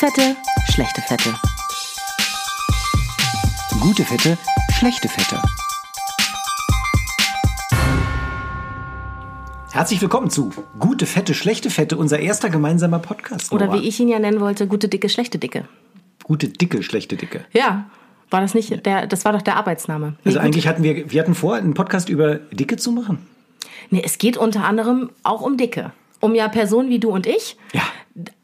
Fette, schlechte Fette. Gute Fette, schlechte Fette. Herzlich willkommen zu Gute Fette, schlechte Fette, unser erster gemeinsamer Podcast. Oder wie ich ihn ja nennen wollte, gute Dicke, schlechte Dicke. Gute Dicke, schlechte Dicke. Ja, war das nicht der, das war doch der Arbeitsname. Nee, Also gut. eigentlich hatten wir, wir hatten vor, einen Podcast über Dicke zu machen. Nee, es geht unter anderem auch um Dicke. Um ja Personen wie du und ich. Ja.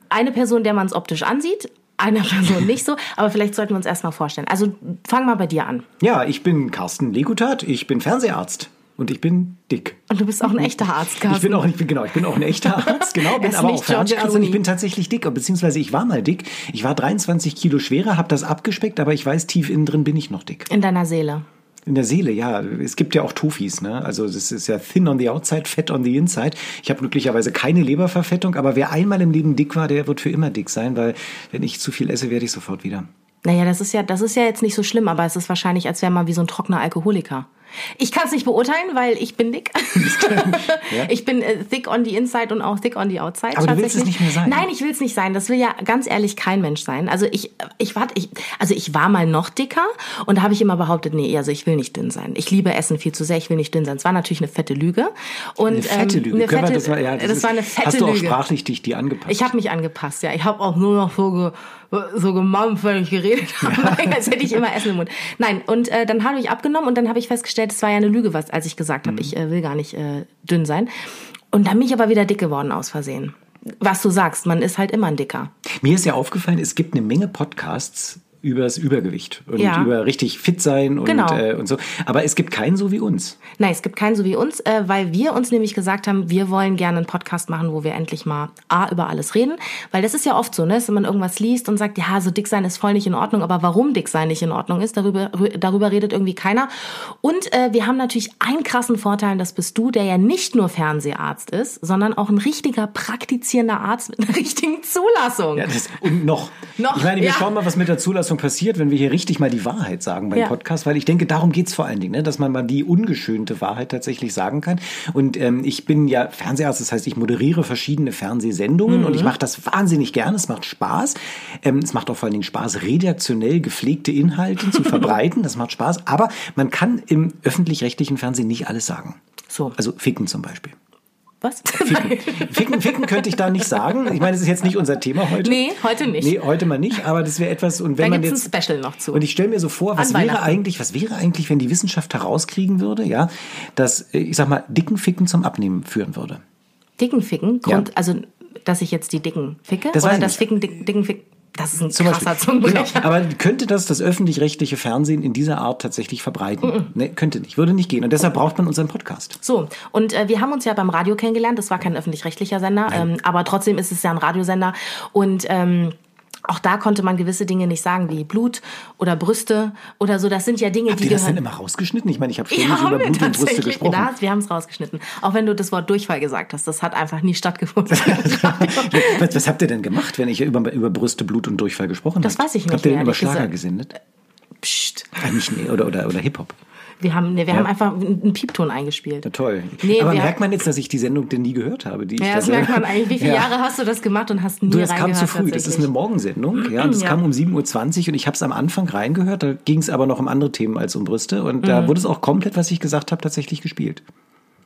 Eine Person, der man es optisch ansieht, eine Person nicht so. Aber vielleicht sollten wir uns erstmal vorstellen. Also fang mal bei dir an. Ja, ich bin Carsten Legutat, ich bin Fernseharzt und ich bin dick. Und du bist auch ein echter Arzt, Carsten. Ich bin auch, ich bin, genau, ich bin auch ein echter Arzt, genau, bin aber auch Fernseharzt und ich bin tatsächlich dick, beziehungsweise ich war mal dick. Ich war 23 Kilo schwerer, habe das abgespeckt, aber ich weiß, tief innen drin bin ich noch dick. In deiner Seele. In der Seele, ja. Es gibt ja auch Tofis, ne? Also das ist ja thin on the outside, fat on the inside. Ich habe glücklicherweise keine Leberverfettung, aber wer einmal im Leben dick war, der wird für immer dick sein, weil wenn ich zu viel esse, werde ich sofort wieder. Naja, das ist ja, das ist ja jetzt nicht so schlimm, aber es ist wahrscheinlich, als wäre man wie so ein trockener Alkoholiker. Ich kann es nicht beurteilen, weil ich bin dick. Ich bin äh, thick on the inside und auch thick on the outside. Aber du willst es nicht mehr sein. Nein, ich will es nicht sein. Das will ja ganz ehrlich kein Mensch sein. Also ich, ich war, ich, also ich war mal noch dicker und da habe ich immer behauptet, nee, also ich will nicht dünn sein. Ich liebe Essen viel zu sehr, ich will nicht dünn sein. Es war natürlich eine fette Lüge. Und, Eine fette ähm, Lüge. Eine fette, das, mal, ja, das, ist- war eine fette Hast du auch Lüge. sprachlich dich die angepasst? Ich habe mich angepasst, ja. Ich habe auch nur noch so, ge, so gemampft, wenn ich geredet habe, als hätte ich immer Essen im Mund. Nein, und äh, dann habe ich abgenommen und dann habe ich festgestellt, es war ja eine Lüge, was, als ich gesagt habe, ich äh, will gar nicht äh, dünn sein. Und dann bin ich aber wieder dick geworden aus Versehen. Was du sagst, man ist halt immer ein Dicker. Mir ist ja aufgefallen, es gibt eine Menge Podcasts übers Übergewicht und Ja. über richtig fit sein und, Genau. äh, und so. Aber es gibt keinen so wie uns. Nein, es gibt keinen so wie uns, äh, weil wir uns nämlich gesagt haben, wir wollen gerne einen Podcast machen, wo wir endlich mal A, über alles reden. Weil das ist ja oft so, ne, dass man irgendwas liest und sagt, ja, so dick sein ist voll nicht in Ordnung, aber warum dick sein nicht in Ordnung ist, darüber, darüber redet irgendwie keiner. Und äh, wir haben natürlich einen krassen Vorteil, das bist du, der ja nicht nur Fernseharzt ist, sondern auch ein richtiger praktizierender Arzt mit einer richtigen Zulassung. Ja, das, und noch. Noch, Ich meine, wir ja. schauen mal, was mit der Zulassung passiert, wenn wir hier richtig mal die Wahrheit sagen beim Ja. Podcast, weil ich denke, darum geht's vor allen Dingen, ne? dass man mal die ungeschönte Wahrheit tatsächlich sagen kann. Und ähm, ich bin ja Fernseharzt, das heißt, ich moderiere verschiedene Fernsehsendungen und ich Mhm. mache das wahnsinnig gerne. Es macht Spaß. Ähm, es macht auch vor allen Dingen Spaß, redaktionell gepflegte Inhalte zu verbreiten. Das macht Spaß. Aber man kann im öffentlich-rechtlichen Fernsehen nicht alles sagen. So. Also ficken zum Beispiel. Was? Ficken. ficken, ficken könnte ich da nicht sagen. Ich meine, das ist jetzt nicht unser Thema heute. Nee, heute nicht. Nee, heute mal nicht, aber das wäre etwas, und wenn da man gibt's jetzt. ein Special noch zu. Und ich stelle mir so vor, was wäre eigentlich, was wäre eigentlich, wenn die Wissenschaft herauskriegen würde, ja, dass, äh, ich sag mal, dicken Ficken zum Abnehmen führen würde. Dicken Ficken? Ja. Grund, Also, dass ich jetzt die Dicken ficke? Das oder das. Ficken, dick, Dicken Ficken? Das ist ein Zum krasser Beispiel. Genau. Zungenbrecher. Aber könnte das das öffentlich-rechtliche Fernsehen in dieser Art tatsächlich verbreiten? Nee, könnte nicht, würde nicht gehen. Und deshalb braucht man unseren Podcast. So, und äh, wir haben uns ja beim Radio kennengelernt. Das war kein öffentlich-rechtlicher Sender, ähm, aber trotzdem ist es ja ein Radiosender. Und ähm, auch da konnte man gewisse Dinge nicht sagen, wie Blut oder Brüste oder so. Das sind ja Dinge, Habt die ihr das denn gehören. immer rausgeschnitten? Ich meine, ich habe Ja, ständig haben über wir Blut und Brüste gesprochen. Da, wir haben es rausgeschnitten. Auch wenn du das Wort Durchfall gesagt hast. Das hat einfach nie stattgefunden. was, was habt ihr denn gemacht, wenn ich über, über Brüste, Blut und Durchfall gesprochen habe? Das weiß ich nicht Habt ihr denn über Schlager gesendet? Psst. Ah, nicht, nee, oder, oder, oder Hip-Hop. Wir haben, nee, wir haben einfach einen Piepton eingespielt. Ja, toll. Nee, Aber merkt man jetzt, dass ich die Sendung denn nie gehört habe? Die ich Ja, da das merkt man eigentlich. Wie viele Ja. Jahre hast du das gemacht und hast nie Du, das kam zu früh. Das ist eine? Morgensendung. Ja, das Ja. kam um 7.20 Uhr und ich habe es am Anfang reingehört. Da ging es aber noch um andere Themen als um Brüste. Und Mhm. da wurde es auch komplett, was ich gesagt habe, tatsächlich gespielt.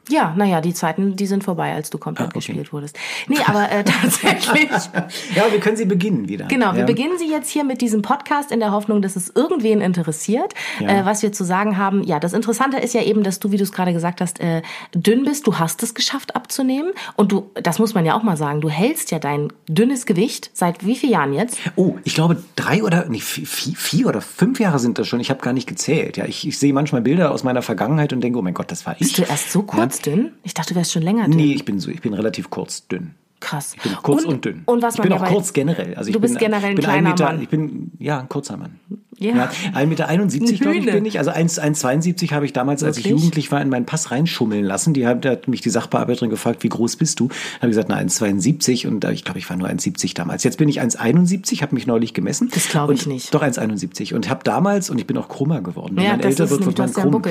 Ja, naja, die Zeiten, die sind vorbei, als du komplett Ah, okay. gespielt wurdest. Nee, aber äh, tatsächlich. Ja, wir können sie beginnen wieder. Genau, wir ja. beginnen sie jetzt hier mit diesem Podcast in der Hoffnung, dass es irgendwen interessiert, Ja. äh, was wir zu sagen haben. Ja, das Interessante ist ja eben, dass du, wie du es gerade gesagt hast, äh, dünn bist. Du hast es geschafft abzunehmen und du, das muss man ja auch mal sagen, du hältst ja dein dünnes Gewicht seit wie vielen Jahren jetzt? Oh, ich glaube drei oder nee, vier, vier, vier oder fünf Jahre sind das schon. Ich habe gar nicht gezählt. Ja, ich, ich sehe manchmal Bilder aus meiner Vergangenheit und denke, oh mein Gott, das war ich. Bist du erst so kurz dünn? Ich dachte, du wärst schon länger dünn. Nee, ich bin so, ich bin relativ kurz dünn. Krass. Ich bin kurz und, dünn. Und was ich bin auch kurz generell. Also ich Du bist bin, generell ein bin kleiner Meter, Mann. Ich bin ja ein kurzer Mann. Ja. Ja, 1,71 Meter, glaube ich, bin ich. Also 1 1,72 habe ich damals, als ich Wirklich? jugendlich war, in meinen Pass reinschummeln lassen. Die hat, da hat mich die Sachbearbeiterin gefragt, wie groß bist du? Habe ich gesagt, na, 1,72 und äh, ich glaube, ich war nur 1,70 damals. Jetzt bin ich 1,71, habe mich neulich gemessen. Das glaube ich Und- nicht. Doch 1,71 und habe damals, und ich bin auch krummer geworden. Wenn Ja, man älter wird, wird man krumm.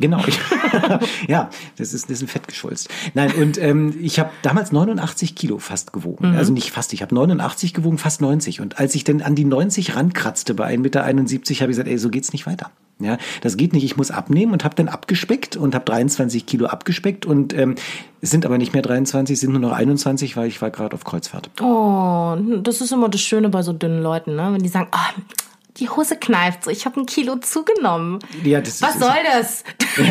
Genau. ja, das ist, das ist ein Fettgeschwulst. Nein, und ähm, ich habe damals 89 Kilo fast gewogen. Mhm. Also nicht fast, ich habe 89 gewogen, fast 90. Und als ich dann an die 90 rankratzte bei 1,71 Meter, habe ich gesagt, ey, so geht's nicht weiter. Ja, das geht nicht. Ich muss abnehmen und habe dann abgespeckt und habe 23 Kilo abgespeckt und ähm, sind aber nicht mehr 23, es sind nur noch 21, weil ich war gerade auf Kreuzfahrt. Oh, das ist immer das Schöne bei so dünnen Leuten, ne? Wenn die sagen, ah, die Hose kneift so, ich habe ein Kilo zugenommen. Ja, das Was ist- soll das?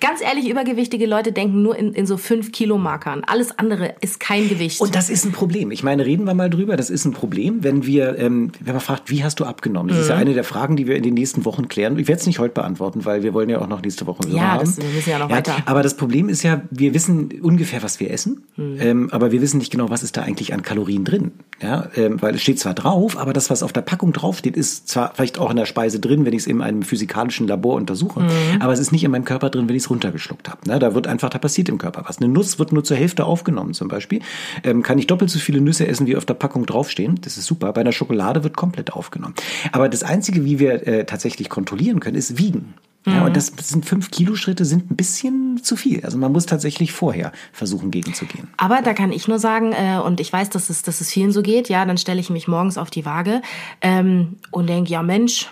Ganz ehrlich, übergewichtige Leute denken nur in, in so 5 Kilo Markern. Alles andere ist kein Gewicht. Und das ist ein Problem. Ich meine, reden wir mal drüber. Das ist ein Problem, wenn wir, ähm, wenn man fragt, wie hast du abgenommen? Das ist Mhm. ja eine der Fragen, die wir in den nächsten Wochen klären. Ich werde es nicht heute beantworten, weil wir wollen ja auch noch nächste Woche Ja, haben. das- wir müssen ja noch weiter. Aber das Problem ist ja, wir wissen ungefähr, was wir essen, Mhm. ähm, aber wir wissen nicht genau, was ist da eigentlich an Kalorien drin. Ja, ähm, weil es steht zwar drauf, aber das, was auf der Packung draufsteht, ist zwar vielleicht auch in der Speise drin, wenn ich es in einem physikalischen Labor untersuche, Mhm. aber es ist nicht in meinem Körper drin, wenn ich es runtergeschluckt habe. Ne? Da wird einfach, da passiert im Körper was. Eine Nuss wird nur zur Hälfte aufgenommen zum Beispiel. Ähm, kann ich doppelt so viele Nüsse essen, wie auf der Packung draufstehen. Das ist super. Bei einer Schokolade wird komplett aufgenommen. Aber das Einzige, wie wir äh, tatsächlich kontrollieren können, ist Wiegen. Ja, Mhm. und das sind fünf Kilo Schritte sind ein bisschen zu viel. Also man muss tatsächlich vorher versuchen, gegenzugehen. Aber da kann ich nur sagen, äh, und ich weiß, dass es, dass es vielen so geht, ja, dann stelle ich mich morgens auf die Waage ähm, und denke, ja Mensch,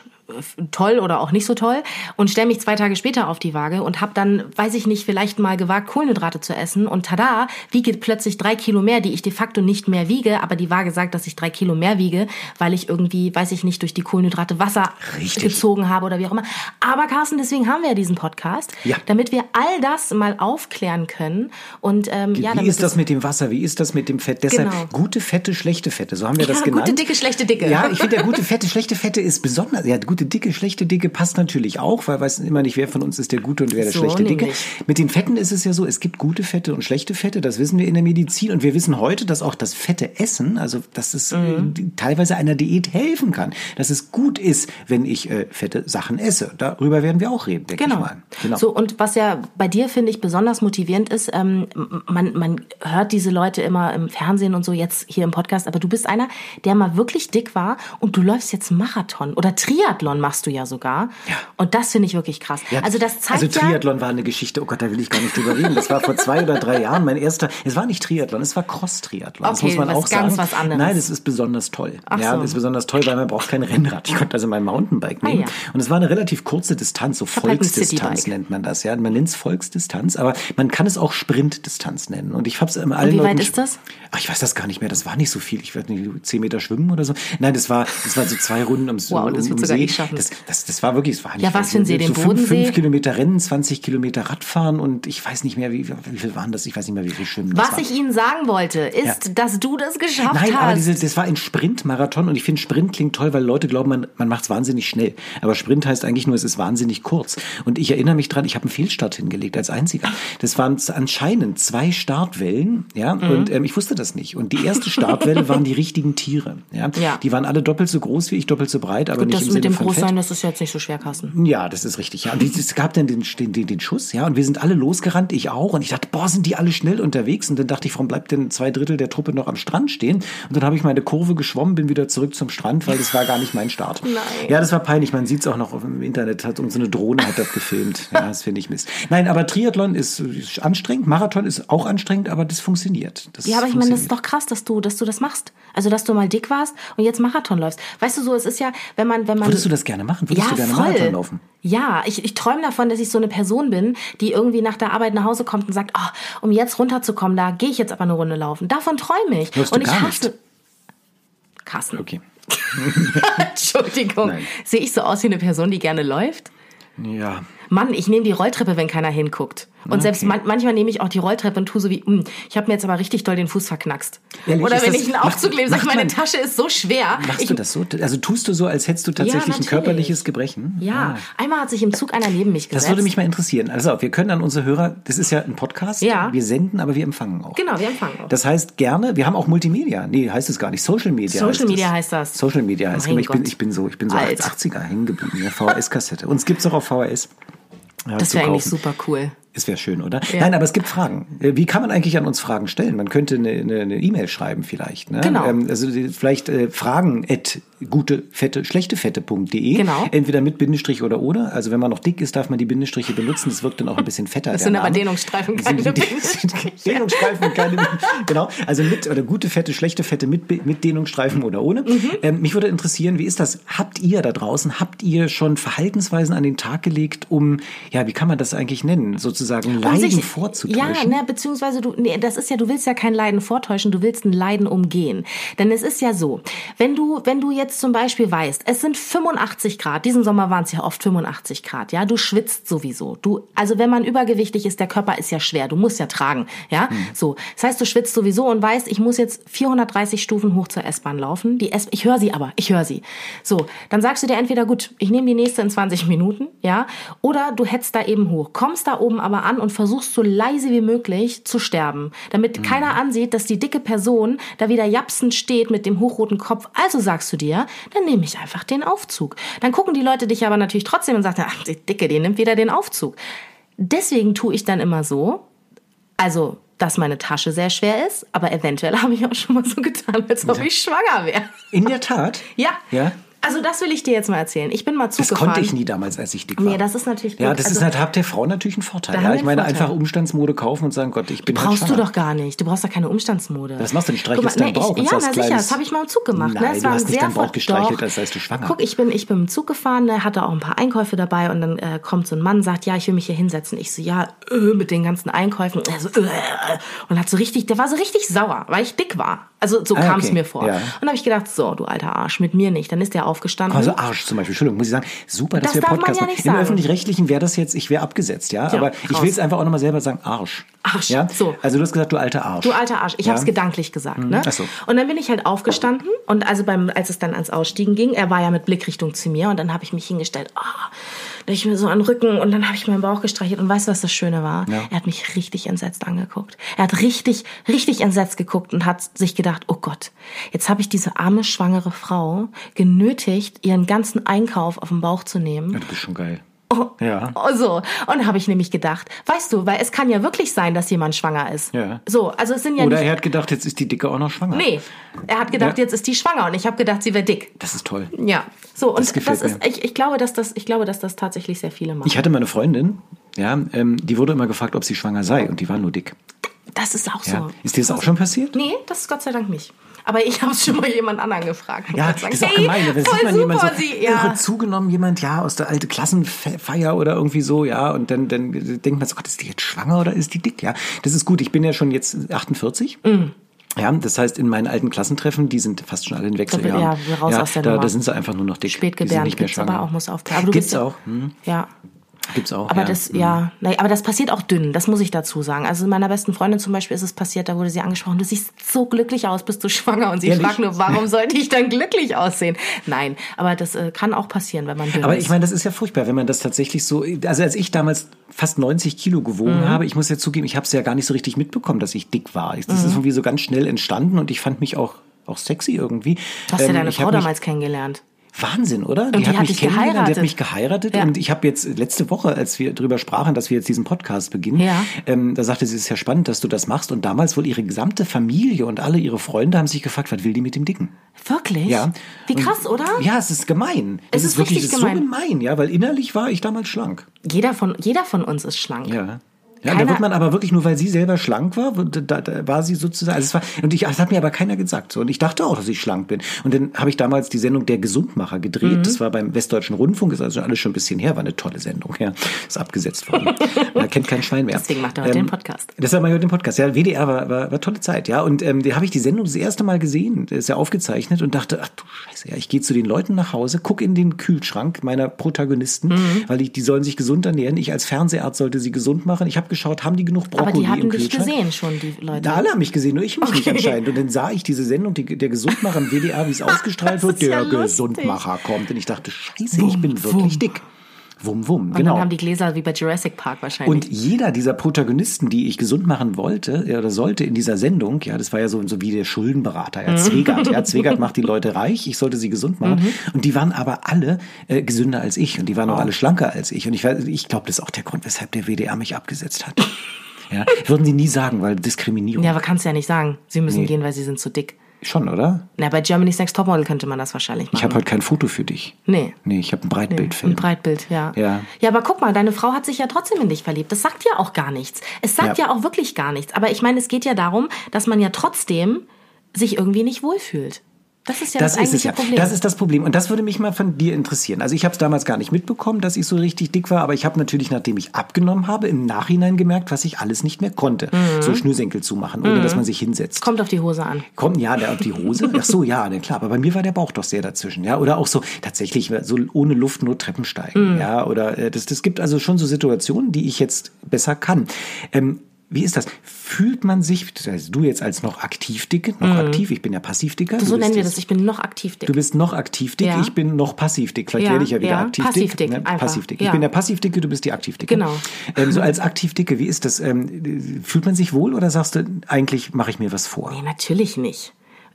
toll oder auch nicht so toll und stelle mich zwei Tage später auf die Waage und habe dann, weiß ich nicht, vielleicht mal gewagt, Kohlenhydrate zu essen und tada, wiege plötzlich drei Kilo mehr, die ich de facto nicht mehr wiege, aber die Waage sagt, dass ich drei Kilo mehr wiege, weil ich irgendwie, weiß ich nicht, durch die Kohlenhydrate Wasser Richtig. gezogen habe oder wie auch immer. Aber Carsten, deswegen haben wir ja diesen Podcast, Ja. damit wir all das mal aufklären können und ähm, ja, wie ist das mit dem Wasser? Wie ist das mit dem Fett? Deshalb Genau. gute Fette, schlechte Fette. So haben wir das Ja, genannt. gute Dicke, schlechte Dicke. Ja, ich finde ja gute Fette, schlechte Fette ist besonders. Ja, gute Dicke, schlechte Dicke passt natürlich auch, weil weiß immer nicht, wer von uns ist der gute und wer der So schlechte Dicke. Mit den Fetten ist es ja so, es gibt gute Fette und schlechte Fette. Das wissen wir in der Medizin und wir wissen heute, dass auch das fette Essen, also dass es Mhm. äh, teilweise einer Diät helfen kann, dass es gut ist, wenn ich äh, fette Sachen esse. Darüber werden wir auch reden, denke Genau. ich mal. Genau. So, und was ja bei dir, finde ich, besonders motivierend ist, ähm, man, man hört diese Leute immer im Fernsehen und so, jetzt hier im Podcast, aber du bist einer, der mal wirklich dick war und du läufst jetzt Marathon oder Triathlon machst du ja sogar. Ja. Und das finde ich wirklich krass. Ja, also das zeigt also ja... Triathlon war eine Geschichte, oh Gott, da will ich gar nicht drüber reden. Das war vor zwei oder drei Jahren mein erster, es war nicht Triathlon, es war Cross-Triathlon. das Okay, muss man was auch ganz sagen. was anderes. Nein, das ist besonders toll. Ach ja, so. das ist besonders toll, weil man braucht kein Rennrad. Ich konnte also mein Mountainbike nehmen. Ah, ja. Und es war eine relativ kurze Distanz, so halt Volksdistanz nennt man das. Ja, man nennt es Volksdistanz, aber man kann es auch Sprintdistanz nennen. Und ich habe es immer allen wie weit Leuten- ist das? Ach, ich weiß das gar nicht mehr. Das war nicht so viel. Ich weiß nicht, zehn Meter schwimmen oder so. Nein, das war, das war so zwei Runden ums, Wow, um, das um See. Schaffen. Das, das, das war wirklich, es war nicht Ja, was für ein See? so Den fünf, Bodensee? fünf Kilometer Rennen, 20 Kilometer Radfahren und ich weiß nicht mehr, wie, wie viel waren das? Ich weiß nicht mehr, wie viel Schwimmen Was ich Ihnen sagen wollte, ist, Ja. dass du das geschafft Nein, hast. aber diese, das war ein Sprintmarathon und ich finde Sprint klingt toll, weil Leute glauben, man, man macht es wahnsinnig schnell. Aber Sprint heißt eigentlich nur, es ist wahnsinnig kurz. Und ich erinnere mich dran, ich habe einen Fehlstart hingelegt als einziger. Das waren anscheinend zwei Startwellen, ja, Mhm. und ähm, ich wusste das nicht. Und die erste Startwelle waren die richtigen Tiere, ja. Ja. Die waren alle doppelt so groß wie ich, doppelt so breit, aber Gut, nicht im Sinne von Fett. Großsein, das ist jetzt nicht so schwer, Carsten. Ja, das ist richtig. Ja, und es gab dann den, den, den, den Schuss, ja, und wir sind alle losgerannt, ich auch. Und ich dachte, boah, sind die alle schnell unterwegs. Und dann dachte ich, warum bleibt denn zwei Drittel der Truppe noch am Strand stehen? Und dann habe ich meine Kurve geschwommen, bin wieder zurück zum Strand, weil das war gar nicht mein Start. Nein. Ja, das war peinlich. Man sieht es auch noch dem Internet, hat so eine Drohne hat das gefilmt. Ja, das finde ich Mist. Nein, aber Triathlon ist, ist anstrengend, Marathon ist auch anstrengend, aber das funktioniert. Das Ja, aber ich meine, das ist doch krass, dass du, dass du das machst. Also, dass du mal dick warst und jetzt Marathon läufst. Weißt du so, es ist ja, wenn man, wenn man. Würdest du das gerne machen? Würdest ja, du gerne voll. Marathon laufen? Ja, ich, ich träume davon, dass ich so eine Person bin, die irgendwie nach der Arbeit nach Hause kommt und sagt, ah, um jetzt runterzukommen, da gehe ich jetzt aber eine Runde laufen. Davon träume ich. Du und ich gar hasse. nicht? Carsten. Okay. Entschuldigung. Sehe ich so aus wie eine Person, die gerne läuft? Ja. Mann, ich nehme die Rolltreppe, wenn keiner hinguckt. Und Okay. selbst man, manchmal nehme ich auch die Rolltreppe und tue so wie, "Hm, ich habe mir jetzt aber richtig doll den Fuß verknackst. Ehrlich, Oder wenn das- ich einen Aufzug lebe, sag ich, meine Tasche ist so schwer. Machst ich, du das so? Also tust du so, als hättest du tatsächlich ein natürlich. körperliches Gebrechen? Ja, einmal hat sich im Zug einer neben mich gesetzt. Das würde mich mal interessieren. Also, wir können an unsere Hörer, das ist ja ein Podcast. Ja. Wir senden, aber wir empfangen auch. Genau, wir empfangen auch. Das heißt gerne, wir haben auch Multimedia. Nee, heißt es gar nicht. Social Media. Social heißt Media es. heißt das. Social Media heißt Mein es. Ich bin, ich bin so, ich bin so Alt. 80er hängen geblieben. Ja, VHS-Kassette. Uns gibt's auch auf VHS. Ja, das wäre eigentlich super cool. Es wäre schön, oder? Ja. Nein, aber es gibt Fragen. Äh, Wie kann man eigentlich an uns Fragen stellen? Man könnte eine E-Mail schreiben vielleicht. Ne? Genau. Ähm, also vielleicht äh, fragen at gute fette schlechtefette.de. Genau. Entweder mit Bindestrich oder ohne. Also wenn man noch dick ist, darf man die Bindestriche benutzen. Das wirkt dann auch ein bisschen fetter. Das sind aber Name. Dehnungsstreifen, Das sind keine Bindestriche. Dehnungsstreifen, keine Genau. Also mit oder gute fette, schlechte Fette mit, mit Dehnungsstreifen oder ohne. Mhm. Ähm, mich würde interessieren, wie ist das? Habt ihr da draußen, habt ihr schon Verhaltensweisen an den Tag gelegt, um, ja, wie kann man das eigentlich nennen? Sozusagen Um Leiden sich- vorzutäuschen? Ja, ne, beziehungsweise du, nee, das ist ja, du willst ja kein Leiden vortäuschen, du willst ein Leiden umgehen. Denn es ist ja so, wenn du, wenn du jetzt zum Beispiel weißt, es sind 85 Grad, diesen Sommer waren es ja oft 85 Grad, ja, du schwitzt sowieso. Du, also wenn man übergewichtig ist, der Körper ist ja schwer, du musst ja tragen, ja, Hm. so. Das heißt, du schwitzt sowieso und weißt, ich muss jetzt 430 Stufen hoch zur S-Bahn laufen. Die S, ich höre sie aber, ich höre sie. So, dann sagst du dir entweder, gut, ich nehme die nächste in 20 Minuten, ja, oder du hetzt da eben hoch, kommst da oben aber an und versuchst so leise wie möglich zu sterben, damit Mhm. keiner ansieht, dass die dicke Person da wieder japsend steht mit dem hochroten Kopf. Also sagst du dir, dann nehme ich einfach den Aufzug. Dann gucken die Leute dich aber natürlich trotzdem und sagen, ach, die Dicke, die nimmt wieder den Aufzug. Deswegen tue ich dann immer so, also, dass meine Tasche sehr schwer ist, aber eventuell habe ich auch schon mal so getan, als ob ich schwanger wäre. In der Tat? Ja. Ja? Also das will ich dir jetzt mal erzählen. Ich bin mal Zug Das gefahren. konnte ich nie damals, als ich dick war. Nee, das ist natürlich Ja, gut. das Also- ist halt, habt der Frau natürlich einen Vorteil. Ja, ich meine, Vorteil. einfach Umstandsmode kaufen und sagen, Gott, ich bin halt Brauchst du schwanger. doch gar nicht. Du brauchst doch keine Umstandsmode. Das machst du nicht, streichelst deinen Bauch ich, und Ja, na sicher, das habe ich mal im Zug gemacht. Nein, ne? Es du war hast nicht sehr deinen Bauch gestreichelt, Doch. als seist du schwanger. Guck, ich bin, ich bin im Zug gefahren, ne, hatte auch ein paar Einkäufe dabei und dann äh, kommt so ein Mann, sagt, ja, ich will mich hier hinsetzen. Ich so, ja, äh, mit den ganzen Einkäufen. Er so, äh, und hat so richtig, der war so richtig sauer, weil ich dick war. Also so Ah, kam es okay. mir vor. Ja. Und dann habe ich gedacht, so, du alter Arsch, mit mir nicht. Dann ist der aufgestanden. Also Arsch zum Beispiel, Entschuldigung, muss ich sagen, super, dass Das wir Podcast ja machen. Im. Öffentlich-Rechtlichen wäre das jetzt, ich wäre abgesetzt, ja, Ja, aber ich will es einfach auch nochmal selber sagen, Arsch. Arsch, Ja? so. Also du hast gesagt, du alter Arsch. Du alter Arsch. Ich Ja? habe es gedanklich gesagt. Ne? ach so. Und dann bin ich halt aufgestanden und also beim, als es dann ans Ausstiegen ging, er war ja mit Blickrichtung zu mir und dann habe ich mich hingestellt. Oh, da ich mir so an den Rücken und dann habe ich meinen Bauch gestreichelt und weißt du, was das Schöne war? Ja. Er hat mich richtig entsetzt angeguckt. Er hat richtig, richtig entsetzt geguckt und hat sich gedacht, oh Gott, jetzt habe ich diese arme schwangere Frau genötigt, ihren ganzen Einkauf auf den Bauch zu nehmen. Ja, du bist schon geil. Oh, Ja. Oh, so. Und habe ich nämlich gedacht, weißt du, weil es kann ja wirklich sein, dass jemand schwanger ist. Ja. So, also es sind ja Oder nicht er hat gedacht, jetzt ist die Dicke auch noch schwanger. Nee, er hat gedacht, Ja. jetzt ist die schwanger und ich habe gedacht, sie wäre dick. Das ist toll. Ja, so und Das das, ist, mir. ich, ich glaube, dass das, ich glaube, dass das tatsächlich sehr viele machen. Ich hatte mal eine Freundin, ja, ähm, die wurde immer gefragt, ob sie schwanger sei und die war nur dick. das ist auch so. Ist dir das auch schon passiert? Nee, das ist Gott sei Dank nicht. Aber ich habe schon mal jemand anderen gefragt. Ja, das ist auch hey, gemein. Da voll sieht man jemand so sie, ja. irre zugenommen, jemand, ja, aus der alten Klassenfeier oder irgendwie so, ja, und dann, dann denkt man so, Gott, ist die jetzt schwanger oder ist die dick? Ja, das ist gut. Ich bin ja schon jetzt 48. Ja, das heißt, in meinen alten Klassentreffen, die sind fast schon alle in Wechseljahren. ja, raus aus der da, Nummer. da sind sie einfach nur noch dick. die sind nicht mehr schwanger. aber auch, muss aufpassen. Aber du Gibt's ja- auch. Hm. Ja. Gibt's auch. Aber ja. das, ja, nee, aber das passiert auch dünn, das muss ich dazu sagen. Also meiner besten Freundin zum Beispiel ist es passiert, da wurde sie angesprochen, du siehst so glücklich aus, bist du schwanger? Und sie Ehrlich? fragt nur, warum sollte ich dann glücklich aussehen? Nein, aber das äh, kann auch passieren, wenn man dünn Aber ist. ich meine, das ist ja furchtbar, wenn man das tatsächlich so. Also als ich damals fast 90 Kilo gewogen Mhm. habe, ich muss ja zugeben, ich habe es ja gar nicht so richtig mitbekommen, dass ich dick war. Das Mhm. ist irgendwie so ganz schnell entstanden und ich fand mich auch auch sexy irgendwie. Du hast ja Ähm, deine ich Frau damals kennengelernt. Wahnsinn, oder? die hat mich dich kennengelernt, Die geheiratet. hat mich geheiratet Ja. und ich habe jetzt letzte Woche, als wir drüber sprachen, dass wir jetzt diesen Podcast beginnen, Ja. ähm, da sagte sie, es ist ja spannend, dass du das machst. Und damals wohl ihre gesamte Familie und alle ihre Freunde haben sich gefragt, was will die mit dem Dicken? Wirklich? Ja. Wie Und- krass, oder? Ja, es ist gemein. Es ist richtig es ist gemein. so gemein, ja, weil innerlich war ich damals schlank. Jeder von, jeder von uns ist schlank. Ja. Ja, da wird man aber wirklich nur, weil sie selber schlank war, da, da war sie sozusagen, also es war, und ich, das hat mir aber keiner gesagt, so, und ich dachte auch, dass ich schlank bin. Und dann habe ich damals die Sendung Der Gesundmacher gedreht, Mhm. das war beim Westdeutschen Rundfunk, ist also alles schon ein bisschen her, war eine tolle Sendung, ja, ist abgesetzt worden. Man kennt kein Schwein mehr. Deswegen macht er heute den Podcast. Deshalb mache ich heute den Podcast. Ja, WDR war, war, war tolle Zeit, ja. Und ähm, da habe ich die Sendung das erste Mal gesehen, ist ja aufgezeichnet und dachte, ach du Scheiße, ja, ich gehe zu den Leuten nach Hause, guck in den Kühlschrank meiner Protagonisten, Mhm. weil ich, die sollen sich gesund ernähren. Ich als Fernseharzt sollte sie gesund machen. Ich habe geschaut, haben die genug Brokkoli Aber die hatten dich gesehen schon, die Leute. Da alle haben mich gesehen, nur ich mich nicht Okay. anscheinend. Und dann sah ich diese Sendung, die, der Gesundmacher im WDR, wie es ausgestrahlt wird, ja der lustig. Gesundmacher kommt. Und ich dachte, Scheiße, ich bin wirklich dick. Wum, wum, Und genau. dann haben die Gläser wie bei Jurassic Park wahrscheinlich. Und jeder dieser Protagonisten, die ich gesund machen wollte oder sollte in dieser Sendung, ja, das war ja so, so wie der Schuldenberater, ja, Zwegert. Ja, Zwegert macht die Leute reich, ich sollte sie gesund machen. Und die waren aber alle äh, gesünder als ich und die waren auch alle schlanker als ich. Und ich, ich glaube, das ist auch der Grund, weshalb der WDR mich abgesetzt hat. Ja, würden sie nie sagen, weil Diskriminierung. ja, aber kannst du ja nicht sagen. Sie müssen Nee. gehen, weil sie sind zu dick. Schon, oder? Na, bei Germany's Next Topmodel könnte man das wahrscheinlich machen. Ich habe heute kein Foto für dich. Nee. Nee, ich habe ein Breitbildfilm. Ein Breitbild, ja. Ja. Ja, aber guck mal, deine Frau hat sich ja trotzdem in dich verliebt. Das sagt ja auch gar nichts. Es sagt ja, Ja. auch wirklich gar nichts. Aber ich meine, es geht ja darum, dass man ja trotzdem sich irgendwie nicht wohlfühlt. Das ist ja das, Das eigentliche ja. Problem. Das ist das Problem. Und das würde mich mal von dir interessieren. Also ich habe es damals gar nicht mitbekommen, dass ich so richtig dick war, aber ich habe natürlich, nachdem ich abgenommen habe, im Nachhinein gemerkt, was ich alles nicht mehr konnte. So Schnürsenkel zumachen, ohne dass man sich hinsetzt. Kommt auf die Hose an. Kommt, ja, der, die Hose. Ach so, ja, na klar. Aber bei mir war der Bauch doch sehr dazwischen, ja. Oder auch so tatsächlich so ohne Luft nur Treppen steigen, ja. Oder äh, das, das gibt also schon so Situationen, die ich jetzt besser kann. Ähm, wie ist das? Fühlt man sich, das heißt, du jetzt als noch aktiv dicke, noch aktiv, ich bin ja passiv dicker. So nennen wir das. Ich bin noch aktiv dick. Du bist noch aktiv dick, Ja. ich bin noch passiv dick. Vielleicht Ja, werde ich ja wieder ja. aktiv Passiv dick. dick, einfach. Passiv dick. Ich bin der passiv dicke, du bist die aktiv dicke. Genau. Ähm, so als aktiv dicke, wie ist das? Ähm, fühlt man sich wohl oder sagst du, eigentlich mache ich mir was vor? Nee, natürlich nicht.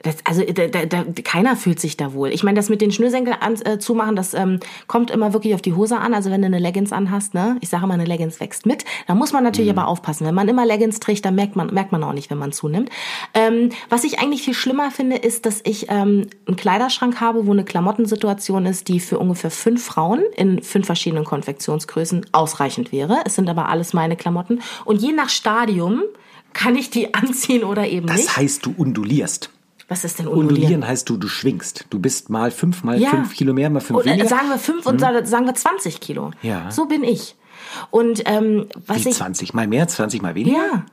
Das, also da, da, keiner fühlt sich da wohl. Ich meine, das mit den Schnürsenkel an, äh, zumachen, das ähm, kommt immer wirklich auf die Hose an. Also wenn du eine Leggings anhast, ne, ich sage immer, eine Leggings wächst mit. Da muss man natürlich Mhm. aber aufpassen. Wenn man immer Leggings trägt, dann merkt man merkt man auch nicht, wenn man zunimmt. Ähm, was ich eigentlich viel schlimmer finde, ist, dass ich ähm, einen Kleiderschrank habe, wo eine Klamottensituation ist, die für ungefähr fünf Frauen in fünf verschiedenen Konfektionsgrößen ausreichend wäre. Es sind aber alles meine Klamotten und je nach Stadium kann ich die anziehen oder eben Das nicht. heißt, du undulierst. Was ist denn undulieren? Undulieren heißt du, du schwingst. Du bist mal fünf, mal Ja. fünf Kilo mehr, mal fünf Und, äh, weniger. sagen wir fünf und sa- sagen wir 20 Kilo. Ja. So bin ich. Und ähm, was Wie ich 20 mal mehr, 20 mal weniger? ja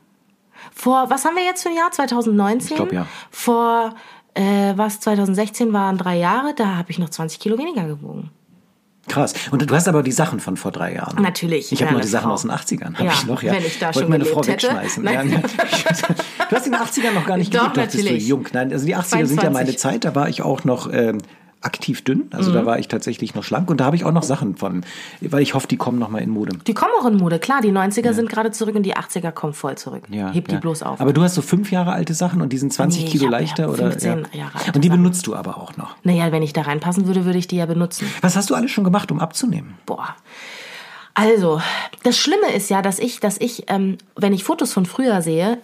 vor was haben wir jetzt für ein Jahr 2019? Ich glaub, ja. Vor äh, was 2016 waren drei Jahre, da habe ich noch 20 Kilo weniger gewogen. Krass. Und du hast aber die Sachen von vor drei Jahren. Natürlich, Ich habe noch eine die Sachen Frau. aus den 80ern. Hab Ja, ich noch, ja. wenn ich da Wollte schon meine Frau hätte. wegschmeißen. Ja, du hast in den 80ern noch gar nicht Doch, gelebt, doch bist du natürlich. jung. Nein, also die 80er sind ja 22. meine Zeit, da war ich auch noch ähm, aktiv dünn. Also Mhm. da war ich tatsächlich noch schlank und da habe ich auch noch Sachen von, weil ich hoffe, die kommen noch mal in Mode. Die kommen auch in Mode, klar. Die 90er sind gerade zurück und die 80er kommen voll zurück. Ja, Heb die ja. bloß auf. Aber du hast so fünf Jahre alte Sachen und die sind 20 Nee, Kilo ja leichter oder? 15 Jahre alte Und die Sachen. benutzt du aber auch noch. naja, wenn ich da reinpassen würde, würde ich die ja benutzen. Was hast du alles schon gemacht, um abzunehmen? Boah. Also, das Schlimme ist ja, dass ich, dass ich, ähm, wenn ich Fotos von früher sehe,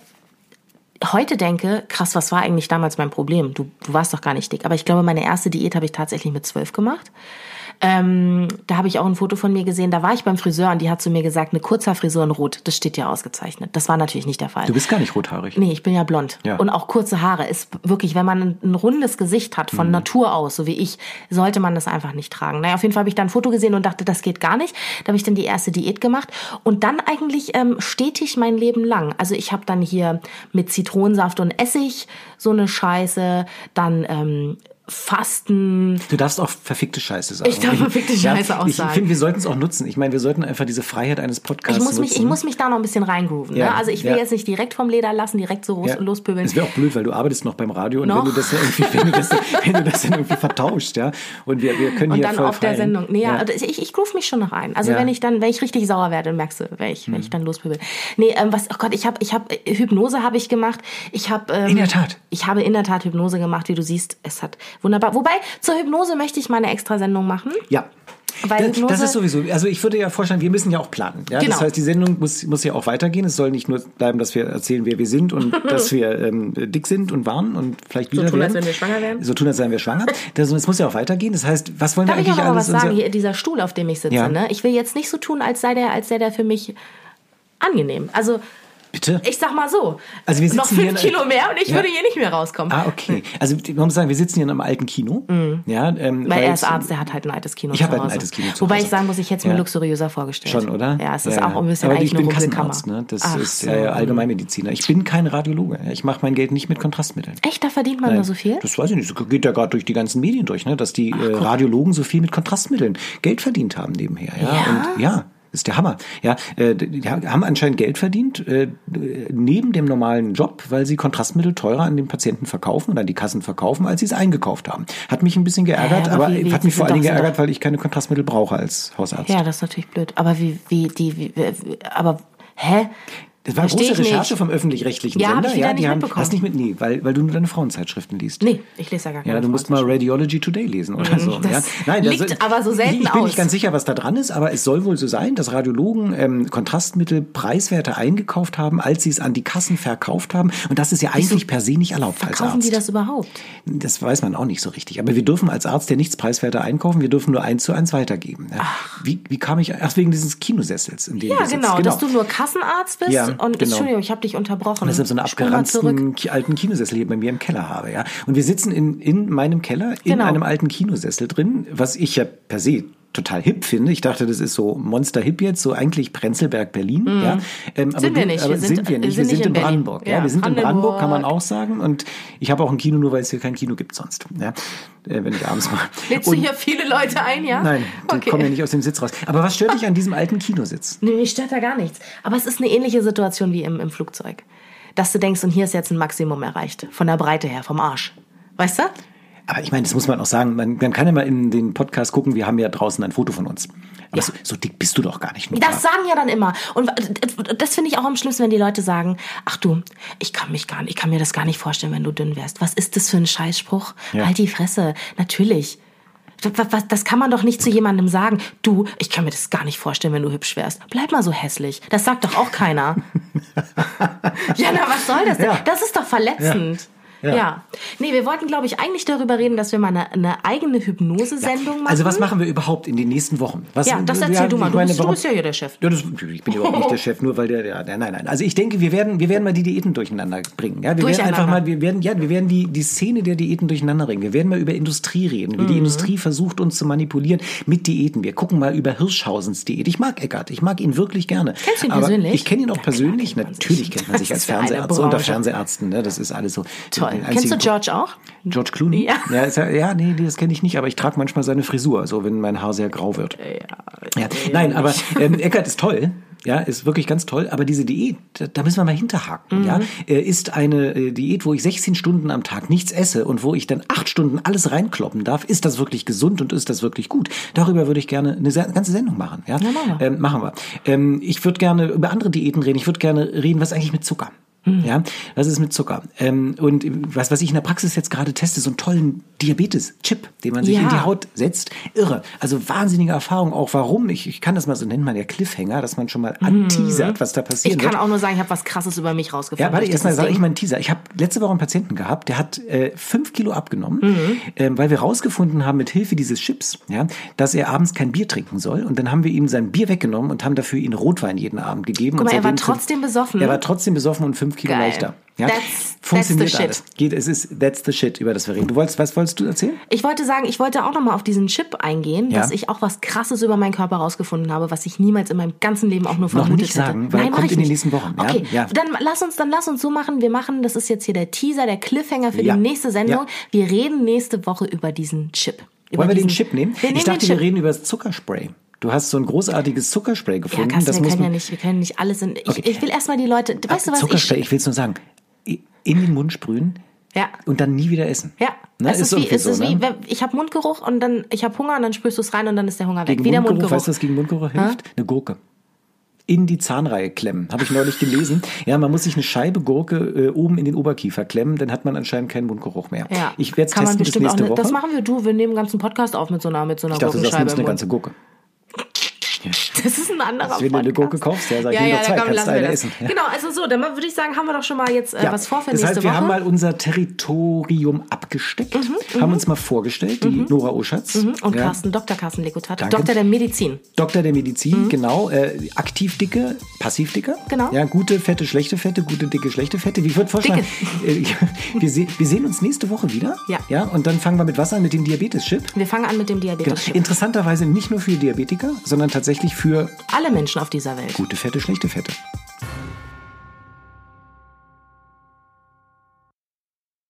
heute denke, krass, was war eigentlich damals mein Problem? Du, du warst doch gar nicht dick. Aber ich glaube, meine erste Diät habe ich tatsächlich mit zwölf gemacht. Ähm, da habe ich auch ein Foto von mir gesehen. Da war ich beim Friseur und die hat zu mir gesagt, eine Kurzhaarfrisur in Rot, das steht ja ausgezeichnet. Das war natürlich nicht der Fall. Du bist gar nicht rothaarig. Nee, ich bin ja blond. Ja. Und auch kurze Haare ist wirklich, wenn man ein, rundes Gesicht hat, von Natur aus, so wie ich, sollte man das einfach nicht tragen. Naja, auf jeden Fall habe ich dann ein Foto gesehen und dachte, das geht gar nicht. Da habe ich dann die erste Diät gemacht und dann eigentlich ähm, stetig mein Leben lang. Also ich habe dann hier mit Zitronensaft und Essig so eine Scheiße, dann ähm, Fasten. Du darfst auch verfickte Scheiße sagen. Ich darf verfickte Scheiße auch Ich sagen. finde, wir sollten es auch nutzen. Ich meine, wir sollten einfach diese Freiheit eines Podcasts Ich muss, mich, nutzen. ich muss mich da noch ein bisschen reingrooven. Ja, Ne? Also ich will ja. jetzt nicht direkt vom Leder lassen, direkt so Ja. lospöbeln. Es wäre auch blöd, weil du arbeitest noch beim Radio und Noch? wenn du das dann irgendwie, wenn du das, wenn du das dann irgendwie vertauscht, ja, und wir, wir können Und hier dann voll auf der feiern. Sendung. Nee, ja, ja. also ich, ich groove mich schon noch ein. Also Ja. wenn ich dann, wenn ich richtig sauer werde, merkst du, wenn ich, wenn ich dann lospöbel. Nee, ähm, was, oh Gott, ich habe, ich habe Hypnose habe ich gemacht. Ich habe ähm, In der Tat. Ich habe in der Tat Hypnose gemacht, wie du siehst. Es hat wunderbar. Wobei zur Hypnose möchte ich mal eine extra Sendung machen. Ja. Weil das, Hypnose- das ist sowieso, also ich würde ja vorstellen, wir müssen ja auch planen. Ja? Genau. Das heißt, die Sendung muss, muss ja auch weitergehen. Es soll nicht nur bleiben, dass wir erzählen, wer wir sind und dass wir ähm, dick sind und waren und vielleicht wieder tun, als wenn wir schwanger wären. So tun, als wären wir schwanger. Das, es muss ja auch weitergehen. Das heißt, was wollen Darf wir ich auch eigentlich noch mal was alles? sagen? Hier, dieser Stuhl, auf dem ich sitze, Ja. ne? Ich will jetzt nicht so tun, als sei der, als sei der für mich angenehm. Also Bitte? ich sag mal so, Also wir noch sitzen hier fünf Kilo mehr und ich Ja. würde hier nicht mehr rauskommen. Ah, okay. Also man muss sagen, wir sitzen hier in einem alten Kino. Ja, ähm, Weil er ist Arzt, der hat halt ein altes Kino Ich zu hab halt ein altes Kino zu Wobei Hause. ich sagen muss, ich hätte es mir Ja. luxuriöser vorgestellt. Schon, oder? Ja, es ist auch ein bisschen Aber eigentlich ich bin. Kassenarzt, ne? Das Ach ist ja, ja Allgemeinmediziner. Ich bin kein Radiologe. Ich mache mein Geld nicht mit Kontrastmitteln. Echt, da verdient man nur so viel? Das weiß ich nicht. So geht ja gerade durch die ganzen Medien durch, ne? dass die äh, Radiologen so viel mit Kontrastmitteln Geld verdient haben nebenher. Ja, Ja? Und, ja. Das ist der Hammer. Ja, äh, die haben anscheinend Geld verdient äh, neben dem normalen Job, weil sie Kontrastmittel teurer an den Patienten verkaufen oder an die Kassen verkaufen, als sie es eingekauft haben. Hat mich ein bisschen geärgert, Hä, aber aber wie- wie- hat mich vor allen Dingen geärgert, weil ich keine Kontrastmittel brauche als Hausarzt. Ja, das ist natürlich blöd. Aber wie, wie, die, wie, wie aber, hä? Das war eine große ich Recherche nicht. vom öffentlich-rechtlichen Ja, hab Sender. ich wieder nicht die haben, hast nicht mit, nee, weil, weil du nur deine Frauenzeitschriften liest. Nee, ich lese ja gar keine Ja, du musst mal Radiology Today lesen oder so. das ja. Nein, das- liegt aber so selten Ich bin aus. nicht ganz sicher, was da dran ist, aber es soll wohl so sein, dass Radiologen ähm, Kontrastmittel preiswerter eingekauft haben, als sie es an die Kassen verkauft haben. Und das ist ja eigentlich per se nicht erlaubt als Verkaufen Arzt. die das überhaupt? Das weiß man auch nicht so richtig. Aber wir dürfen als Arzt ja nichts preiswerter einkaufen, wir dürfen nur eins zu eins weitergeben. Ja. Wie, wie kam ich, ach, wegen dieses Kinosessels, in dem Ja, sitzt. genau, dass du nur Kassenarzt bist Ja, und genau. Entschuldigung, ich habe dich unterbrochen. Und deshalb so eine abgeranzten alten Kinosessel hier bei mir im Keller habe, ja. Und wir sitzen in, in meinem Keller in Genau. einem alten Kinosessel drin, was ich ja per se total hip finde. Ich dachte, das ist so Monster hip jetzt, so eigentlich Prenzlberg, Berlin, ja. Ähm, aber. Sind wir nicht. Wir sind- sind wir nicht. wir sind in. Brandenburg. Ja, Ja, wir sind in Brandenburg. Brandenburg, kann man auch sagen. Und ich habe auch ein Kino, nur weil es hier kein Kino gibt sonst. Ja, äh, wenn ich abends mal. Lädst du hier viele Leute ein, ja? Nein, die okay. kommen ja nicht aus dem Sitz raus. Aber was stört dich an diesem alten Kinositz? Nee, mich stört da gar nichts. Aber es ist eine ähnliche Situation wie im, im Flugzeug. Dass du denkst, und hier ist jetzt ein Maximum erreicht. Von der Breite her, vom Arsch. Weißt du? Aber ich meine, das muss man auch sagen, man, man kann ja mal in den Podcast gucken, wir haben ja draußen ein Foto von uns. Aber so, so dick bist du doch gar nicht. Nora. Das sagen ja dann immer. Und das finde ich auch am schlimmsten, wenn die Leute sagen, ach du, ich kann mich gar nicht, ich kann mir das gar nicht vorstellen, wenn du dünn wärst. Was ist das für ein Scheißspruch? Ja. Halt die Fresse. Natürlich. Das kann man doch nicht zu jemandem sagen. Du, ich kann mir das gar nicht vorstellen, wenn du hübsch wärst. Bleib mal so hässlich. Das sagt doch auch keiner. ja, na, was soll das denn? Ja. Das ist doch verletzend. Ja. Ja. Nee, wir wollten, glaube ich, eigentlich darüber reden, dass wir mal eine, eine eigene Hypnose-Sendung machen. Also was machen wir überhaupt in den nächsten Wochen? Was, Ja, das erzähl du mal. Du bist- du warum- bist ja hier der Chef. Ja, das, ich bin überhaupt nicht der Chef, nur weil der, der, nein, nein. Also ich denke, wir werden, wir werden mal die Diäten durcheinander bringen. Ja, wir werden einfach mal, wir werden, ja, wir werden die, die Szene der Diäten durcheinander bringen. Wir werden mal über Industrie reden, wie die Mhm. Industrie versucht, uns zu manipulieren mit Diäten. Wir gucken mal über Hirschhausens Diät. Ich mag Eckart, ich mag ihn wirklich gerne. Kennst du ihn Aber persönlich? Ich kenne ihn auch klar persönlich. kennt. Natürlich kennt man sich als ja Fernseharzt unter. Fernseharzten. Ne? Das ist alles so. Toll. Den Kennst du George auch? George Clooney? Ja. Ja, ist ja, ja nee, das kenne ich nicht, aber ich trage manchmal seine Frisur, so wenn mein Haar sehr grau wird. Ja. Nein, aber ähm, Eckart ist toll. Ja, ist wirklich ganz toll. Aber diese Diät, da, müssen wir mal hinterhaken. Ja, äh, ist eine äh, Diät, wo ich 16 Stunden am Tag nichts esse und wo ich dann acht Stunden alles reinkloppen darf. Ist das wirklich gesund und ist das wirklich gut? Darüber würde ich gerne eine ganze Sendung machen. Ja, machen wir. Ähm, machen wir. Ähm, ich würde gerne über andere Diäten reden. Ich würde gerne reden, was eigentlich mit Zucker? Ja, was ist mit Zucker? Ähm, und was, was ich in der Praxis jetzt gerade teste, so einen tollen Diabetes-Chip, den man sich Ja. in die Haut setzt. Irre. Also wahnsinnige Erfahrung auch. Warum? Ich, ich kann das mal so nennen, mal der Cliffhanger, dass man schon mal anteasert, was da passieren Ich kann wird. auch nur sagen, ich habe was Krasses über mich rausgefunden. Ja, warte, erstmal sage ich mal einen Teaser. Ich habe letzte Woche einen Patienten gehabt, der hat äh, fünf Kilo abgenommen, Mhm. ähm, weil wir rausgefunden haben mit Hilfe dieses Chips, ja, dass er abends kein Bier trinken soll. Und dann haben wir ihm sein Bier weggenommen und haben dafür ihn Rotwein jeden Abend gegeben. Guck und mal, er war trotzdem besoffen. Er war trotzdem besoffen und fünf Kilo Geil. leichter. Ja, That's- Funktioniert that's the alles. shit. Geht, es ist that's the shit, über das wir reden. Du wolltest, was wolltest du erzählen? Ich wollte sagen, ich wollte auch nochmal auf diesen Chip eingehen, Ja. dass ich auch was Krasses über meinen Körper rausgefunden habe, was ich niemals in meinem ganzen Leben auch nur vermutet nicht sagen, hätte. weil Nein, kommt ich in den nächsten Wochen? Okay, Ja. dann lass uns, dann lass uns so machen. Wir machen, das ist jetzt hier der Teaser, der Cliffhanger für die nächste Sendung. Wir reden nächste Woche über diesen Chip. Über Wollen wir den diesen- Chip nehmen? Wir nehmen ich dachte, den wir reden über das Zuckerspray. Du hast so ein großartiges Zuckerspray Ja, gefunden. Carsten, das wir muss können ja nicht, wir können nicht alles in. Ich, Okay. ich will erstmal die Leute. Weißt du was? Zuckerspray, Ich, ich will es nur sagen. In den Mund sprühen Ja. und dann nie wieder essen. ja, Ne? es ist, wie, irgendwie es ist so, wie, ne? wenn- ich habe Mundgeruch und dann ich habe Hunger und dann spürst du es rein und dann ist der Hunger weg. Gegen Wie der Mundgeruch, Mundgeruch. weißt du, was gegen Mundgeruch hilft? Eine Gurke. In die Zahnreihe klemmen. Habe ich neulich gelesen. Ja, man muss sich eine Scheibe Gurke äh, oben in den Oberkiefer klemmen, dann hat man anscheinend keinen Mundgeruch mehr. Ja. Ich werde es testen bis nächste ne, Woche. Das machen wir du. Wir nehmen den ganzen Podcast auf mit so einer, mit so einer ich dachte, du sagst, Gurkenscheibe nimmst im eine ganze Gurke. Das ist ein anderer wenn du eine. Gurke kaufst, ja, sag ja, ja, komm, kannst du eine essen. Ja. Genau, also so, dann würde ich sagen, haben wir doch schon mal jetzt äh, Ja, was vor für das nächste heißt, wir Woche. Mhm, haben mal unser Territorium abgesteckt, haben uns mal vorgestellt, die Nora Oschatz. und ja, Carsten, Dr. Carsten Lekutat, Danke. Doktor der Medizin. Doktor der Medizin, genau. Äh, aktiv dicke, passiv dicke. Mhm. Genau. Ja, gute Fette, schlechte Fette, gute dicke, schlechte Fette. Wie ich würde vorschlagen, äh, wir, se wir sehen uns nächste Woche wieder. Ja. ja. Und dann fangen wir mit was an? Mit dem Diabetes-Chip. Wir fangen an mit dem Genau. Diabetes. Interessanterweise nicht nur für Diabetiker, sondern tatsächlich für Alle Menschen auf dieser Welt. gute Fette, schlechte Fette.